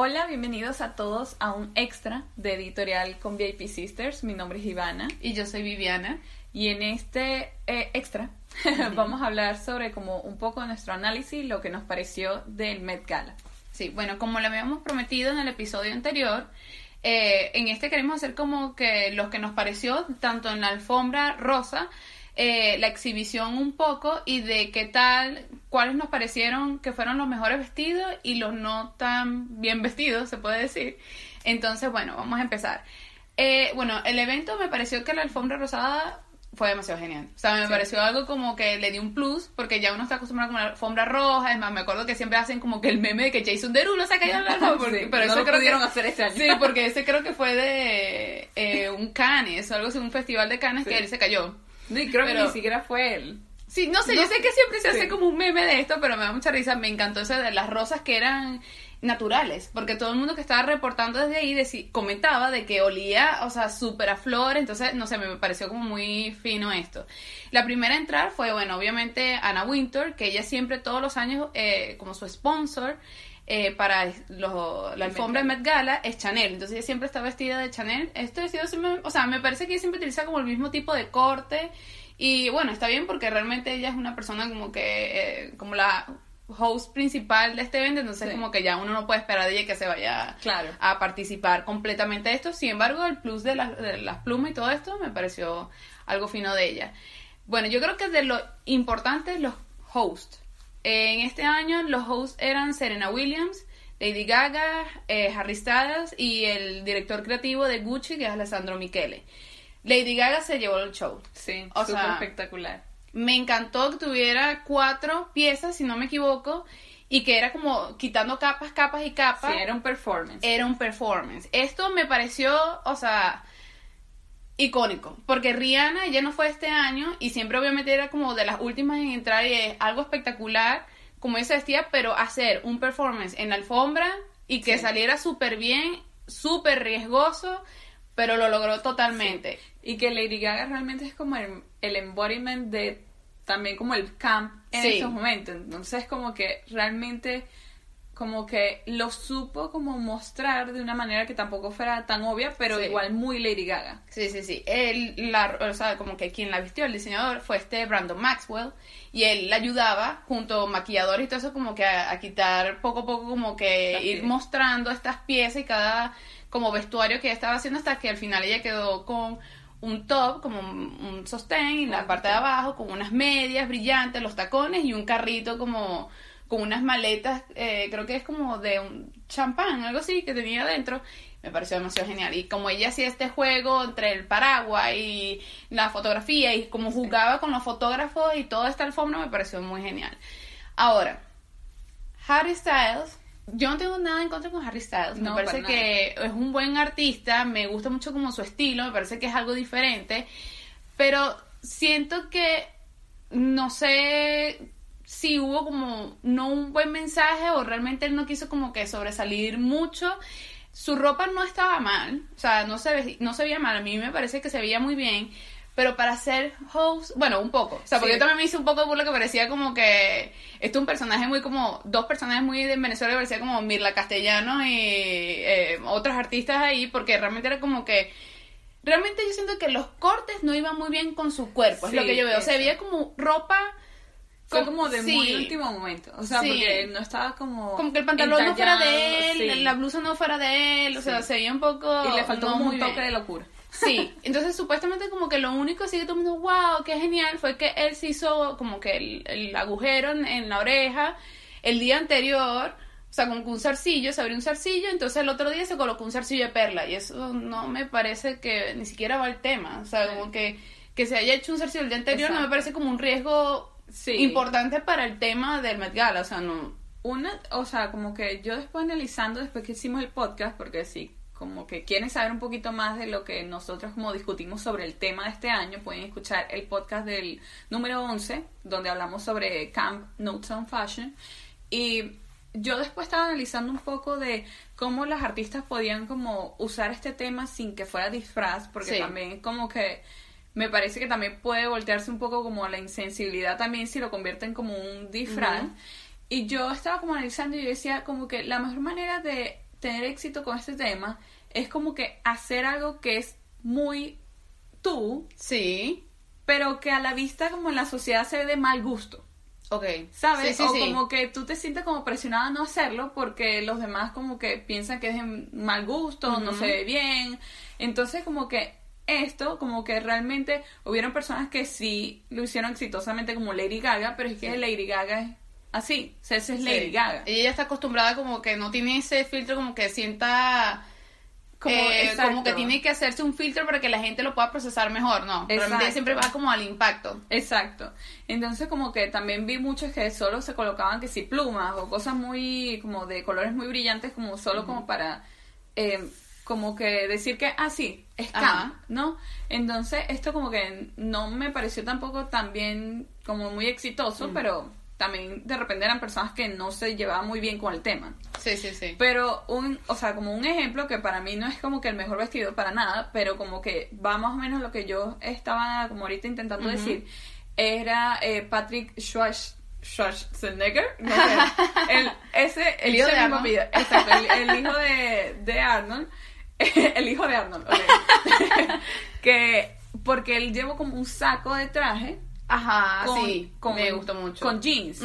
Hola, bienvenidos a todos a un extra de editorial con VIP Sisters. Mi nombre es Ivana. Y yo soy Viviana. Y en este eh, extra vamos a hablar sobre como un poco nuestro análisis, lo que nos pareció del Met Gala. Sí, bueno, como le habíamos prometido en el episodio anterior, eh, en este queremos hacer como que lo que nos pareció, tanto en la alfombra rosa, eh, la exhibición un poco y de qué tal, cuáles nos parecieron que fueron los mejores vestidos y los no tan bien vestidos, se puede decir. Entonces, bueno, vamos a empezar. Eh, bueno, el evento me pareció que la alfombra rosada fue demasiado genial. O sea, me pareció algo como que le dio un plus, porque ya uno está acostumbrado con la alfombra roja. Es más, me acuerdo que siempre hacen como que el meme de que Jason Derulo se ha caído en la alfombra. pero eso creo que, hacer este año. Sí, porque ese creo que fue de eh, un Cannes o algo así, un festival de Cannes que él se cayó. No, y creo que ni siquiera fue él. Sí, no sé, yo sé que siempre se hace como un meme de esto, pero me da mucha risa. Me encantó ese de las rosas que eran naturales, porque todo el mundo que estaba reportando desde ahí comentaba de que olía, o sea, súper a flor, entonces, no sé, me pareció como muy fino esto. La primera a entrar fue, bueno, obviamente Anna Winter, que ella siempre todos los años, eh, como su sponsor, eh, para la alfombra de Met Gala es Chanel. Entonces ella siempre está vestida de Chanel. Este vestido siempre, o sea, me parece que ella siempre utiliza como el mismo tipo de corte. Y bueno, está bien porque realmente ella es una persona como que, eh, como la host principal de este evento, entonces como que ya uno no puede esperar de ella que se vaya claro. a participar completamente de esto. Sin embargo, el plus de, de las plumas y todo esto me pareció algo fino de ella. Bueno, yo creo que de lo importante los hosts. En este año los hosts eran Serena Williams, Lady Gaga, eh, Harry Styles y el director creativo de Gucci, que es Alessandro Michele. Lady Gaga se llevó el show. Sí, o sea, espectacular. Me encantó que tuviera cuatro piezas, si no me equivoco, y que era como quitando capas, capas y capas. Sí, era un performance. Era un performance. Esto me pareció, o sea, icónico, porque Rihanna ya no fue este año y siempre obviamente era como de las últimas en entrar y es algo espectacular como ella vestía, pero hacer un performance en la alfombra y que saliera súper bien, súper riesgoso, pero lo logró totalmente. Y que Lady Gaga realmente es como el, el embodiment de también como el camp en estos momentos, entonces como que realmente como que lo supo como mostrar de una manera que tampoco fuera tan obvia, pero igual muy Lady Gaga. Sí, sí, sí. Él, la, o sea, como que quien la vistió, el diseñador, fue este Brandon Maxwell, y él la ayudaba, junto a maquilladores y todo eso, como que a, quitar poco a poco, como que ir mostrando estas piezas y cada como vestuario que ella estaba haciendo hasta que al final ella quedó con un top, como un, sostén, en la parte de abajo, con unas medias brillantes, los tacones y un carrito como con unas maletas, eh, creo que es como de un champán, algo así, que tenía adentro. Me pareció demasiado genial. Y como ella hacía este juego entre el paraguas y la fotografía y como jugaba con los fotógrafos y toda esta alfombra, me pareció muy genial. Ahora, Harry Styles, yo no tengo nada en contra con Harry Styles. Me parece que es un buen artista, me gusta mucho como su estilo, me parece que es algo diferente, pero siento que no sé si hubo como no un buen mensaje o realmente él no quiso como que sobresalir mucho. Su ropa no estaba mal, o sea, no se, no se veía mal, a mí me parece que se veía muy bien, pero para ser host, bueno, un poco. O sea, porque yo también me hice un poco de burla que parecía como que esto es un personaje muy como, dos personajes muy de Venezuela que parecía como Mirla Castellano y eh, otros artistas ahí, porque realmente era como que, realmente yo siento que los cortes no iban muy bien con su cuerpo, es lo que yo veo. Se veía como ropa fue como de muy último momento. O sea, porque no estaba como. Como que el pantalón no fuera de él, la blusa no fuera de él. O sea, se veía un poco. Y le faltó un toque de locura. Sí, entonces supuestamente como que lo único así que todo el mundo, wow, qué genial, fue que él se hizo como que el, agujero en, la oreja el día anterior, o sea, como que un zarcillo, se abrió un zarcillo, entonces el otro día se colocó un zarcillo de perla y eso no me parece que ni siquiera va al tema, o sea, como que, que se haya hecho un zarcillo el día anterior no me parece como un riesgo sí. importante para el tema del Met Gala, o sea, no. Una, o sea, como que yo después analizando, después que hicimos el podcast, porque sí, como que quieren saber un poquito más de lo que nosotros como discutimos sobre el tema de este año, pueden escuchar el podcast del número 11, donde hablamos sobre Camp Notes on Fashion. Y yo después estaba analizando un poco de cómo las artistas podían como usar este tema sin que fuera disfraz, porque también como que me parece que también puede voltearse un poco como la insensibilidad también si lo convierten como un disfraz. Y yo estaba como analizando y yo decía como que la mejor manera de tener éxito con este tema es como que hacer algo que es muy tú, Sí. pero que a la vista como en la sociedad se ve de mal gusto. Ok. ¿Sabes? Sí, sí, o sí. como que tú te sientes como presionada a no hacerlo porque los demás como que piensan que es de mal gusto, no se ve bien. Entonces como que esto, como que realmente hubieron personas que sí lo hicieron exitosamente como Lady Gaga, pero es que Sí. Lady Gaga es así, o sea, esa es Lady Sí. Gaga. Ella ya está acostumbrada como que no tiene ese filtro como que sienta Como- exacto. como que tiene que hacerse un filtro para que la gente lo pueda procesar mejor, no. Realmente ella siempre va como al impacto. Exacto. Entonces como que también vi muchos que solo se colocaban que si plumas o cosas muy como de colores muy brillantes como solo como para eh, como que decir que ah sí es ¿no? Entonces esto como que no me pareció tampoco tan bien como muy exitoso, pero también de repente eran personas que no se llevaban muy bien con el tema. Sí, sí, sí. Pero un, o sea, como un ejemplo que para mí no es como que el mejor vestido para nada, pero como que va más o menos lo que yo estaba como ahorita intentando Ujú. decir, era eh, Patrick Schwarz- Schwarzenegger, no sé, el, ese, El hijo ese de Arnold. apellido, exacto, el, el hijo de, de Arnold, el hijo de Arnold, ok. que porque él llevó como un saco de traje Ajá, con, sí. con- me gustó mucho. con jeans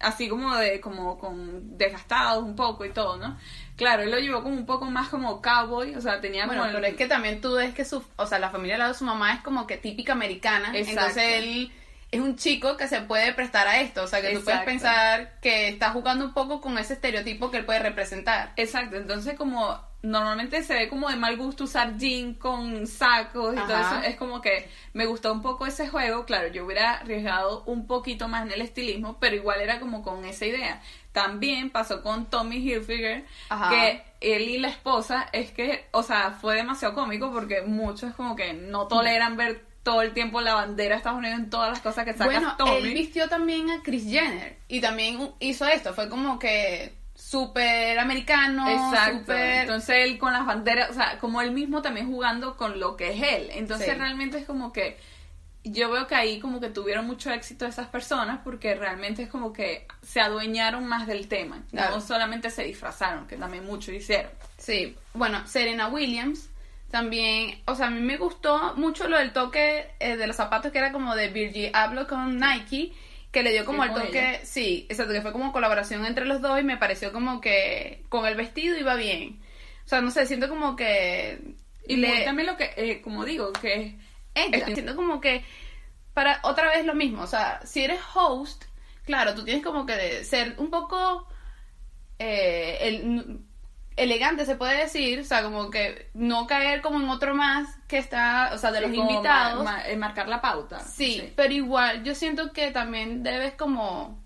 así como de como con desgastados un poco y todo, ¿no? Claro, él lo llevó como un poco más como cowboy, o sea, tenía Bueno, como el- pero es que también tú ves que su, o sea, la familia al lado de su mamá es como que típica americana, Exacto. entonces él es un chico que se puede prestar a esto, o sea, que tú puedes Exacto. pensar que está jugando un poco con ese estereotipo que él puede representar. Exacto, entonces como normalmente se ve como de mal gusto usar jean con sacos y todo Ajá. eso, es como que me gustó un poco ese juego, claro, yo hubiera arriesgado un poquito más en el estilismo, pero igual era como con esa idea. También pasó con Tommy Hilfiger, Ajá. que él y la esposa es que, o sea, fue demasiado cómico porque muchos como que no toleran ver todo el tiempo la bandera de Estados Unidos en todas las cosas que saca Bueno, Tommy. él vistió también a Chris Jenner y también hizo esto, fue como que súper americano, Exacto. Entonces él con las banderas, o sea, como él mismo también jugando con lo que es él. Entonces Sí. realmente es como que yo veo que ahí como que tuvieron mucho éxito esas personas porque realmente es como que se adueñaron más del tema. Claro. No solamente se disfrazaron, que también mucho hicieron. Sí, bueno, Serena Williams también, o sea, a mí me gustó mucho lo del toque eh, de los zapatos que era como de Virgil Abloh con Nike, que le dio como el toque, ella. sí, exacto, que fue como colaboración entre los dos y me pareció como que con el vestido iba bien. O sea, no sé, siento como que... Y le- también lo que, eh, como digo, que es. Siento como que para otra vez lo mismo, o sea, si eres host, claro, tú tienes como que ser un poco eh, el- elegante, se puede decir, o sea, como que no caer como en otro más que está, o sea, de los Sí, invitados. ma- ma- eh, marcar la pauta. Sí, pero igual yo siento que también debes como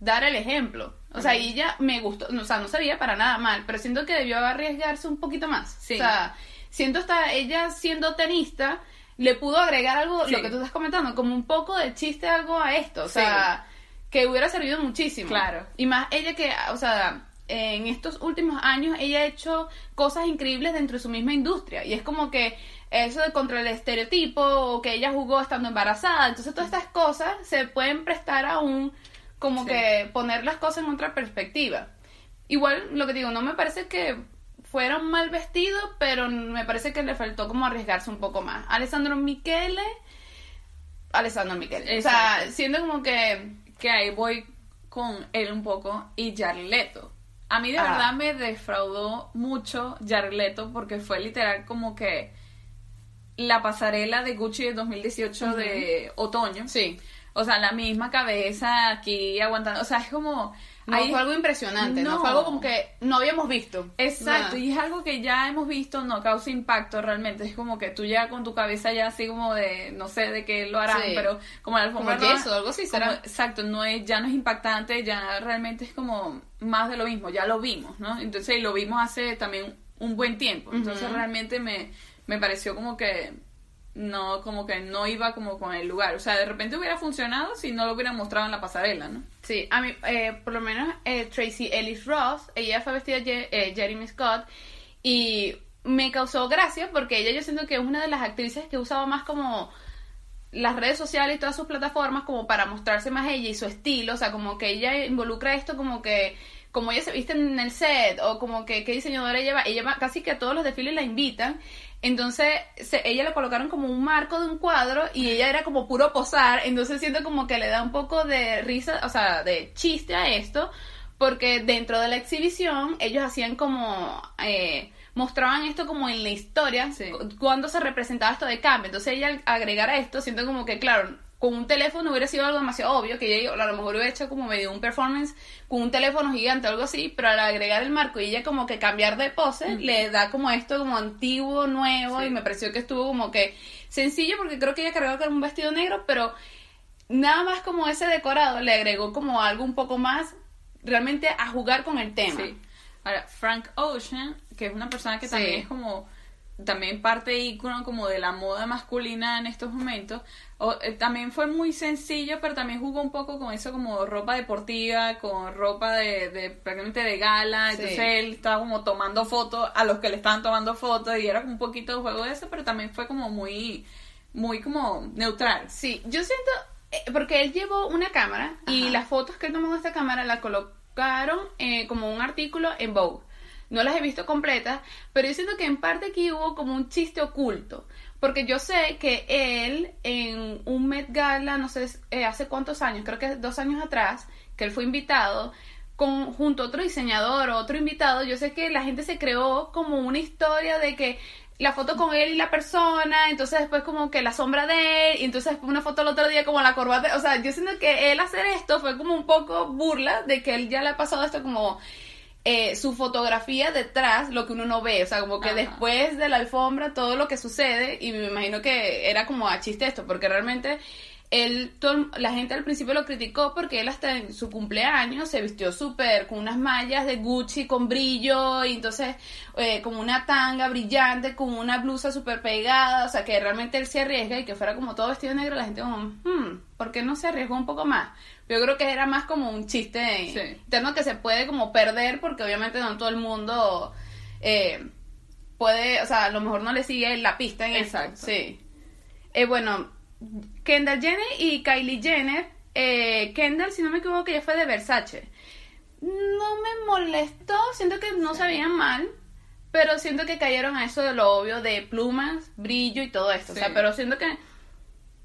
dar el ejemplo. O sea, y ella me gustó, o sea, no sabía para nada mal, pero siento que debió arriesgarse un poquito más. Sí. O sea, siento hasta ella siendo tenista, le pudo agregar algo, Sí. lo que tú estás comentando, como un poco de chiste, algo a esto. O sea, que hubiera servido muchísimo. Claro. Y más ella que, o sea, en estos últimos años ella ha hecho cosas increíbles dentro de su misma industria. Y es como que eso de contra el estereotipo, o que ella jugó estando embarazada. Entonces todas estas cosas se pueden prestar a un, como Sí. que poner las cosas en otra perspectiva. Igual, lo que digo, no me parece que fuera un mal vestido, pero me parece que le faltó como arriesgarse un poco más. Alessandro Michele, Alessandro Michele. O sea, siendo como que que ahí voy con él un poco y Jared Leto. A mí de Ah. verdad me defraudó mucho Jared Leto porque fue literal como que la pasarela de Gucci de 2018 de otoño. Sí. O sea, la misma cabeza aquí aguantando. O sea, es como... No ahí- fue algo impresionante, no. No. fue algo como que no habíamos visto. Exacto, Nada. y es algo que ya hemos visto, no causa impacto realmente. Es como que tú ya con tu cabeza ya así como de, no sé de qué lo harán, Sí. pero como la Como alfombra roja, yeso, algo así como- será. exacto, no es, ya no es impactante, ya realmente es como más de lo mismo, ya lo vimos, ¿no? Entonces, y lo vimos hace también un buen tiempo. Entonces, realmente me, me pareció como que no, como que no iba como con el lugar. O sea, de repente hubiera funcionado si no lo hubieran mostrado en la pasarela, ¿no? Sí, a mí, eh, por lo menos eh, Tracy Ellis Ross, ella fue vestida eh, Jeremy Scott y me causó gracia porque ella yo siento que es una de las actrices que usaba más como las redes sociales y todas sus plataformas como para mostrarse más ella y su estilo, o sea, como que ella involucra esto como que como ella se viste en el set o como que qué diseñadora ella va, ella va, casi que a todos los desfiles la invitan. Entonces, ella le colocaron como un marco de un cuadro y ella era como puro posar. Entonces, siento como que le da un poco de risa, o sea, de chiste a esto, porque dentro de la exhibición ellos hacían como. Eh, mostraban esto como en la historia, cuando se representaba esto de cambio. Entonces, ella al agregar esto, siento como que, claro, con un teléfono hubiera sido algo demasiado obvio, que ella a lo mejor hubiera hecho como medio un performance con un teléfono gigante o algo así, pero al agregar el marco y ella como que cambiar de pose, le da como esto como antiguo, nuevo, y me pareció que estuvo como que sencillo, porque creo que ella cargaba con un vestido negro, pero nada más como ese decorado le agregó como algo un poco más realmente a jugar con el tema. Ahora, Frank Ocean, que es una persona que también es como también parte ícono como de la moda masculina en estos momentos. Eh, también fue muy sencillo, pero también jugó un poco con eso como ropa deportiva, con ropa de, de prácticamente de gala. Entonces él estaba como tomando fotos a los que le estaban tomando fotos y era un poquito de juego de eso, pero también fue como muy, muy como neutral. Sí, yo siento, eh, porque él llevó una cámara y las fotos que él tomó de esta cámara la colocaron eh, como un artículo en Vogue. No las he visto completas, pero yo siento que en parte aquí hubo como un chiste oculto. Porque yo sé que él en un Met Gala, no sé eh, hace cuántos años, creo que dos años atrás, que él fue invitado, con, junto a otro diseñador otro invitado, yo sé que la gente se creó como una historia de que la foto con él y la persona, entonces después como que la sombra de él, y entonces una foto el otro día como la corbata, o sea, yo siento que él hacer esto fue como un poco burla de que él ya le ha pasado esto como eh, su fotografía detrás, lo que uno no ve, o sea, como que después de la alfombra todo lo que sucede, y me imagino que era como a chiste esto, porque realmente él, la gente al principio lo criticó porque él hasta en su cumpleaños se vistió súper con unas mallas de Gucci con brillo y entonces eh, con una tanga brillante, con una blusa súper pegada, o sea que realmente él se arriesga y que fuera como todo vestido negro, la gente como, hmm, ¿por qué no se arriesgó un poco más? Yo creo que era más como un chiste interno que se puede como perder porque obviamente no todo el mundo eh, puede, o sea, a lo mejor no le sigue la pista en Exacto. Sí. Eh, bueno, Kendall Jenner y Kylie Jenner, eh, Kendall, si no me equivoco, ya fue de Versace. No me molestó, siento que no se veían mal, pero siento que cayeron a eso de lo obvio de plumas, brillo y todo esto. O sea, pero siento que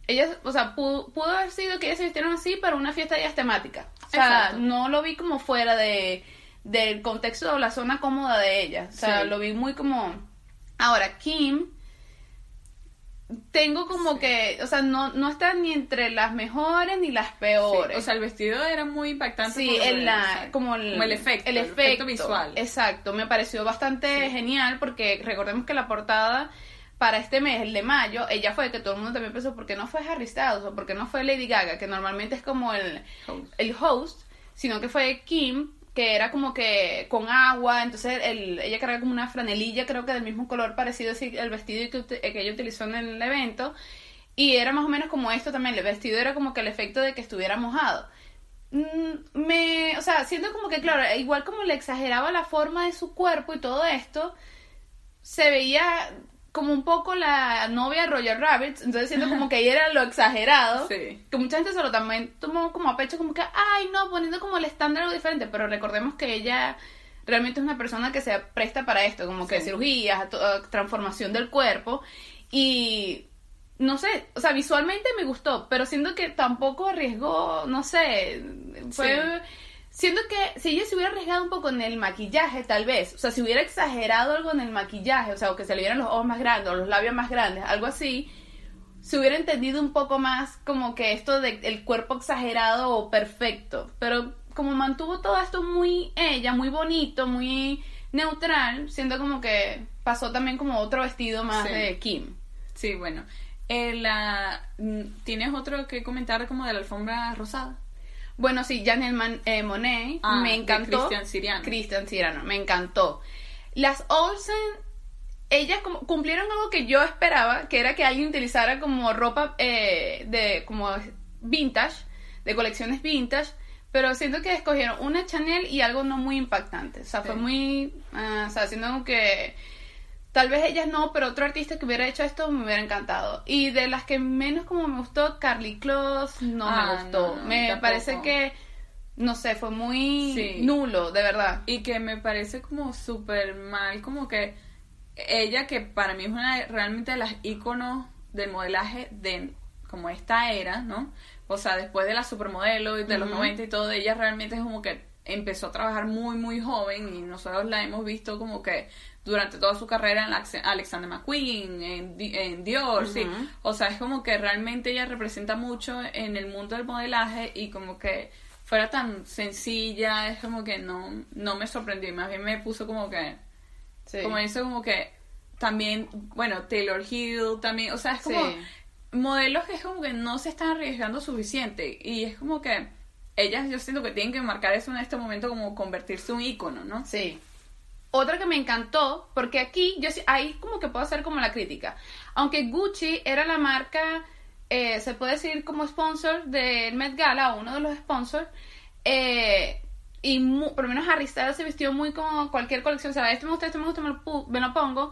ellas, o sea, pudo, haber sido que ellas se vistieron así para una fiesta ya temática. O sea, no lo vi como fuera de del contexto o la zona cómoda de ella. O sea, lo vi muy como... Ahora, Kim, tengo como que, o sea, no, no está ni entre las mejores ni las peores. o sea, el vestido era muy impactante. Sí, en la, como, el, efecto, el, efecto, visual. Exacto, me pareció bastante genial porque recordemos que la portada para este mes, el de mayo, ella fue que todo el mundo también pensó, ¿por qué no fue Harry Styles o por qué no fue Lady Gaga, que normalmente es como el el host sino que fue Kim, que era como que con agua, entonces el, ella cargaba como una franelilla, creo que del mismo color parecido así el vestido que, que ella utilizó en el evento, y era más o menos como esto también, el vestido era como que el efecto de que estuviera mojado. Mm, me, o sea, siento como que, claro, igual como le exageraba la forma de su cuerpo y todo esto, se veía como un poco la novia de Roger Rabbit, entonces siento como que ahí era lo exagerado, que mucha gente se lo también tomó como a pecho, como que, ay, no, poniendo como el estándar algo diferente, pero recordemos que ella realmente es una persona que se presta para esto, como que cirugías, transformación del cuerpo, y no sé, o sea, visualmente me gustó, pero siento que tampoco arriesgó, no sé, fue... Siento que si ella se hubiera arriesgado un poco en el maquillaje, tal vez, o sea, si hubiera exagerado algo en el maquillaje, o sea, o que se le vieran los ojos más grandes o los labios más grandes, algo así, se hubiera entendido un poco más como que esto del cuerpo exagerado o perfecto. Pero como mantuvo todo esto muy ella, muy bonito, muy neutral, siento como que pasó también como otro vestido más de Kim. Sí, bueno. Eh, la, mm, ¿Tienes otro que comentar como de la alfombra rosada? Bueno, sí, Janelle eh, Monet ah, me encantó. Cristian Siriano. Cristian Siriano, me encantó. Las Olsen, ellas como, cumplieron algo que yo esperaba, que era que alguien utilizara como ropa eh, de como vintage, de colecciones vintage, pero siento que escogieron una Chanel y algo no muy impactante. O sea, fue muy, uh, o sea, siendo que Tal vez ellas no, pero otro artista que hubiera hecho esto me hubiera encantado. Y de las que menos como me gustó, Carly Close no me ah, gustó. me parece que no sé, fue muy nulo, de verdad. Y que me parece como súper mal, como que ella, que para mí es una realmente de las íconos del modelaje de como esta era, ¿no? O sea, después de la supermodelo y de los 90 y todo, ella realmente es como que empezó a trabajar muy, muy joven y nosotros la hemos visto como que durante toda su carrera en Alexander McQueen, en, Dior, sí. O sea, es como que realmente ella representa mucho en el mundo del modelaje y como que fuera tan sencilla, es como que no, no me sorprendió más bien me puso como que, como eso como que también, bueno, Taylor Hill también, o sea, es como modelos que es como que no se están arriesgando suficiente y es como que ellas yo siento que tienen que marcar eso en este momento como convertirse un ícono, ¿no? Sí. Otra que me encantó, porque aquí yo ahí como que puedo hacer como la crítica. Aunque Gucci era la marca eh, se puede decir como sponsor del Met Gala, uno de los sponsors, eh, y por lo menos Harry se vistió muy como cualquier colección, o sea, este me gusta, este me gusta, me lo pongo,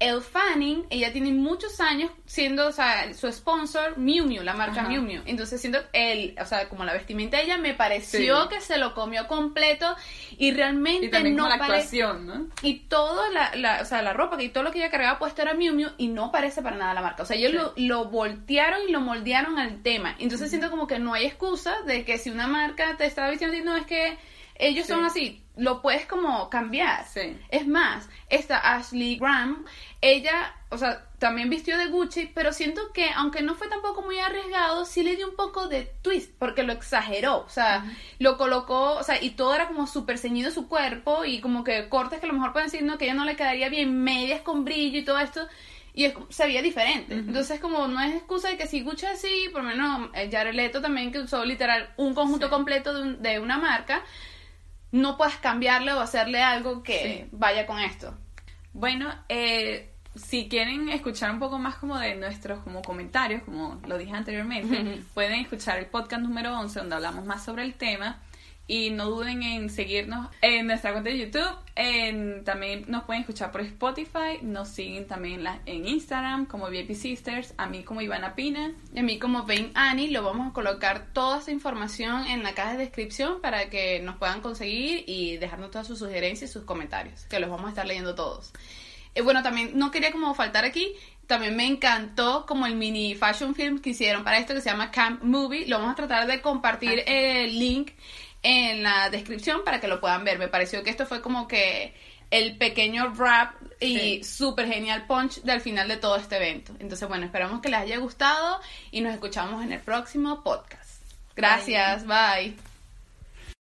el Fanning, ella tiene muchos años siendo, o sea, su sponsor Miu Miu, la marca Miu Miu. Entonces, siendo el, o sea, como la vestimenta de ella me pareció que se lo comió completo y realmente no parece ¿no? Y toda la, la, o sea, la ropa y todo lo que ella cargaba puesto era Miu Miu y no parece para nada la marca. O sea, ellos lo, lo voltearon y lo moldearon al tema. Entonces, siento como que no hay excusa de que si una marca te está vistiendo no es que ellos son así, lo puedes como cambiar. Es más, esta Ashley Graham, ella, o sea, también vistió de Gucci, pero siento que aunque no fue tampoco muy arriesgado, sí le dio un poco de twist, porque lo exageró, o sea, lo colocó, o sea, y todo era como súper ceñido su cuerpo y como que cortes que a lo mejor pueden decir, no, que ella no le quedaría bien, medias con brillo y todo esto. Y se veía diferente. Entonces, como no es excusa de que si Gucci así, por lo menos eh, Jared Leto también que usó literal un conjunto completo de, de una marca, no puedes cambiarle o hacerle algo que vaya con esto. Bueno, eh, si quieren escuchar un poco más como de nuestros como comentarios, como lo dije anteriormente, pueden escuchar el podcast número 11 donde hablamos más sobre el tema. Y no duden en seguirnos en nuestra cuenta de YouTube. En, también nos pueden escuchar por Spotify. Nos siguen también en Instagram como VIP Sisters. A mí como Ivana Pina. Y a mí como Vain Annie. Lo vamos a colocar toda esa información en la caja de descripción para que nos puedan conseguir y dejarnos todas sus sugerencias y sus comentarios. Que los vamos a estar leyendo todos. Y bueno, también no quería como faltar aquí también me encantó como el mini fashion film que hicieron para esto que se llama Camp Movie. Lo vamos a tratar de compartir el link en la descripción para que lo puedan ver. Me pareció que esto fue como que el pequeño rap y súper genial punch del final de todo este evento. Entonces, bueno, esperamos que les haya gustado y nos escuchamos en el próximo podcast. Gracias, bye.